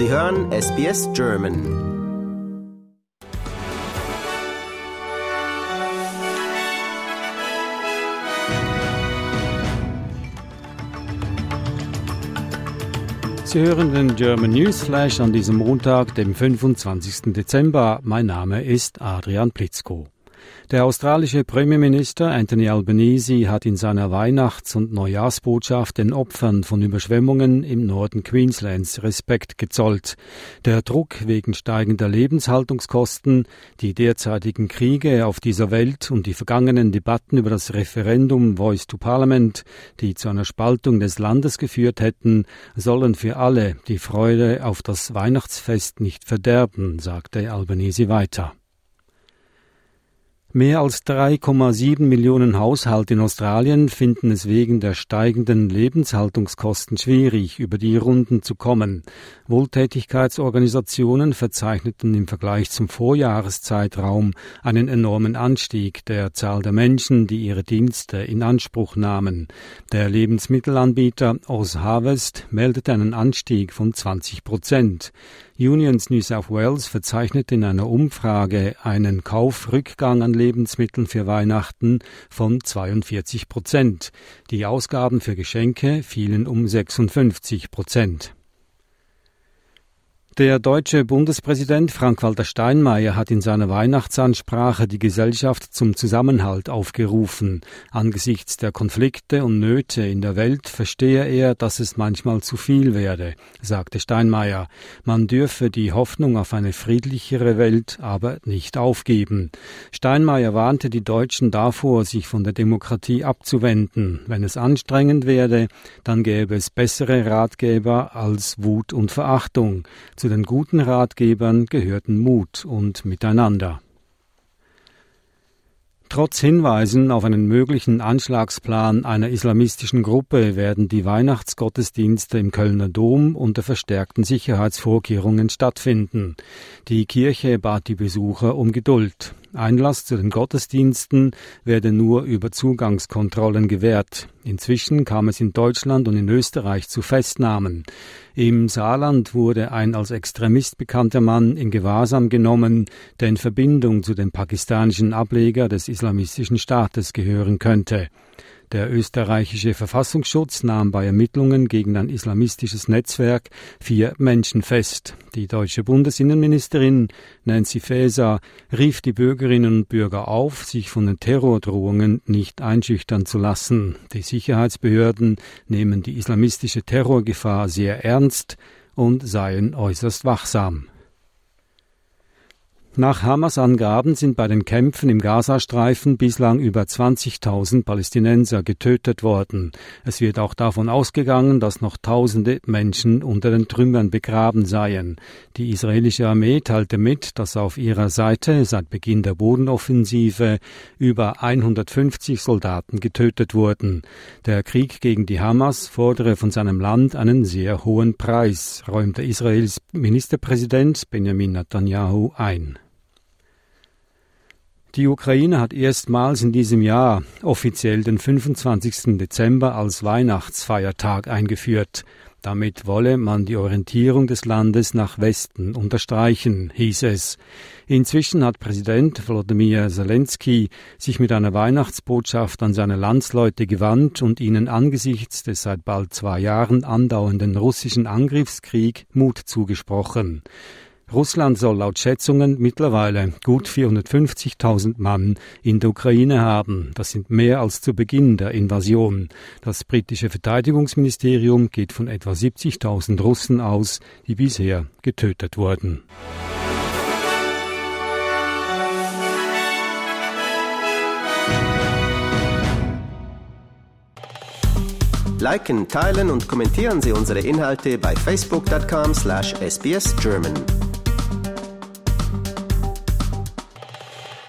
Sie hören SBS German. Sie hören den German News Flash an diesem Montag, dem 25. Dezember. Mein Name ist Adrian Plitzko. Der australische Premierminister Anthony Albanese hat in seiner Weihnachts- und Neujahrsbotschaft den Opfern von Überschwemmungen im Norden Queenslands Respekt gezollt. Der Druck wegen steigender Lebenshaltungskosten, die derzeitigen Kriege auf dieser Welt und die vergangenen Debatten über das Referendum Voice to Parliament, die zu einer Spaltung des Landes geführt hätten, sollen für alle die Freude auf das Weihnachtsfest nicht verderben, sagte Albanese weiter. Mehr als 3,7 Millionen Haushalte in Australien finden es wegen der steigenden Lebenshaltungskosten schwierig, über die Runden zu kommen. Wohltätigkeitsorganisationen verzeichneten im Vergleich zum Vorjahreszeitraum einen enormen Anstieg der Zahl der Menschen, die ihre Dienste in Anspruch nahmen. Der Lebensmittelanbieter Oz Harvest meldete einen Anstieg von 20 Prozent. Unions New South Wales verzeichnet in einer Umfrage einen Kaufrückgang an Lebensmitteln für Weihnachten von 42 Prozent. Die Ausgaben für Geschenke fielen um 56 Prozent. Der deutsche Bundespräsident Frank-Walter Steinmeier hat in seiner Weihnachtsansprache die Gesellschaft zum Zusammenhalt aufgerufen. Angesichts der Konflikte und Nöte in der Welt verstehe er, dass es manchmal zu viel werde, sagte Steinmeier. Man dürfe die Hoffnung auf eine friedlichere Welt aber nicht aufgeben. Steinmeier warnte die Deutschen davor, sich von der Demokratie abzuwenden. Wenn es anstrengend werde, dann gäbe es bessere Ratgeber als Wut und Verachtung. Zu den guten Ratgebern gehörten Mut und Miteinander. Trotz Hinweisen auf einen möglichen Anschlagsplan einer islamistischen Gruppe werden die Weihnachtsgottesdienste im Kölner Dom unter verstärkten Sicherheitsvorkehrungen stattfinden. Die Kirche bat die Besucher um Geduld. Einlass zu den Gottesdiensten werde nur über Zugangskontrollen gewährt. Inzwischen kam es in Deutschland und in Österreich zu Festnahmen. Im Saarland wurde ein als Extremist bekannter Mann in Gewahrsam genommen, der in Verbindung zu dem pakistanischen Ableger des Islamistischen Staates gehören könnte. Der österreichische Verfassungsschutz nahm bei Ermittlungen gegen ein islamistisches Netzwerk vier Menschen fest. Die deutsche Bundesinnenministerin Nancy Faeser rief die Bürgerinnen und Bürger auf, sich von den Terrordrohungen nicht einschüchtern zu lassen. Die Sicherheitsbehörden nehmen die islamistische Terrorgefahr sehr ernst und seien äußerst wachsam. Nach Hamas Angaben sind bei den Kämpfen im Gazastreifen bislang über 20.000 Palästinenser getötet worden. Es wird auch davon ausgegangen, dass noch tausende Menschen unter den Trümmern begraben seien. Die israelische Armee teilte mit, dass auf ihrer Seite seit Beginn der Bodenoffensive über 150 Soldaten getötet wurden. Der Krieg gegen die Hamas fordere von seinem Land einen sehr hohen Preis, räumte Israels Ministerpräsident Benjamin Netanyahu ein. Die Ukraine hat erstmals in diesem Jahr offiziell den 25. Dezember als Weihnachtsfeiertag eingeführt. Damit wolle man die Orientierung des Landes nach Westen unterstreichen, hieß es. Inzwischen hat Präsident Wladimir Zelensky sich mit einer Weihnachtsbotschaft an seine Landsleute gewandt und ihnen angesichts des seit bald zwei Jahren andauernden russischen Angriffskrieg Mut zugesprochen. Russland soll laut Schätzungen mittlerweile gut 450.000 Mann in der Ukraine haben. Das sind mehr als zu Beginn der Invasion. Das britische Verteidigungsministerium geht von etwa 70.000 Russen aus, die bisher getötet wurden. Liken, teilen und kommentieren Sie unsere Inhalte bei facebook.com/sbsgerman.